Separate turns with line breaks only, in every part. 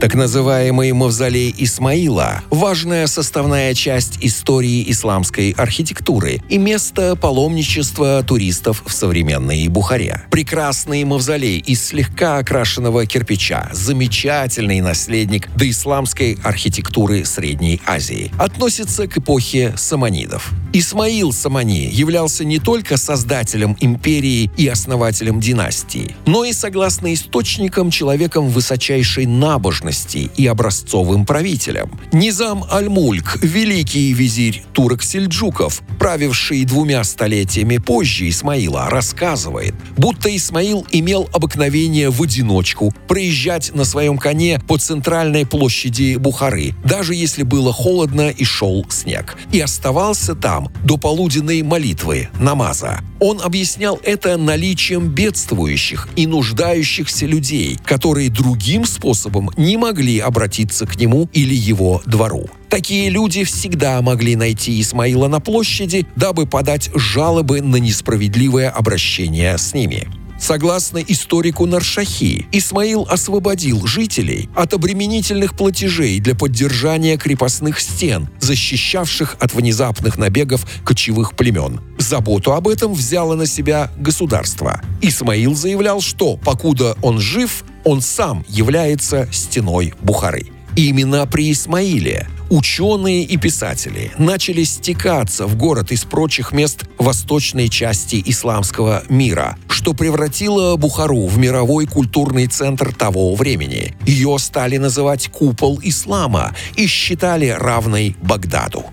Так называемый мавзолей Исмаила – важная составная часть истории исламской архитектуры и место паломничества туристов в современной Бухаре. Прекрасный мавзолей из слегка окрашенного кирпича – замечательный наследник доисламской архитектуры Средней Азии. Относится к эпохе саманидов. Исмаил Самани являлся не только создателем империи и основателем династии, но и, согласно источникам, человеком высочайшей набожности и образцовым правителем. Низам Аль-Мульк, великий визирь турок-сельджуков, правивший двумя столетиями позже Исмаила, рассказывает, будто Исмаил имел обыкновение в одиночку проезжать на своем коне по центральной площади Бухары, даже если было холодно и шел снег, и оставался там до полуденной молитвы, намаза. Он объяснял это наличием бедствующих и нуждающихся людей, которые другим способом не могли обратиться к нему или его двору. Такие люди всегда могли найти Исмаила на площади, дабы подать жалобы на несправедливое обращение с ними. Согласно историку Наршахи, Исмаил освободил жителей от обременительных платежей для поддержания крепостных стен, защищавших от внезапных набегов кочевых племен. Заботу об этом взяло на себя государство. Исмаил заявлял, что, покуда он жив, он сам является стеной Бухары. Именно при Исмаиле ученые и писатели начали стекаться в город из прочих мест восточной части исламского мира, что превратило Бухару в мировой культурный центр того времени. Ее стали называть «купол ислама» и считали равной Багдаду.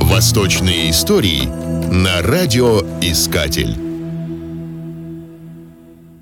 Восточные истории на радиоискатель.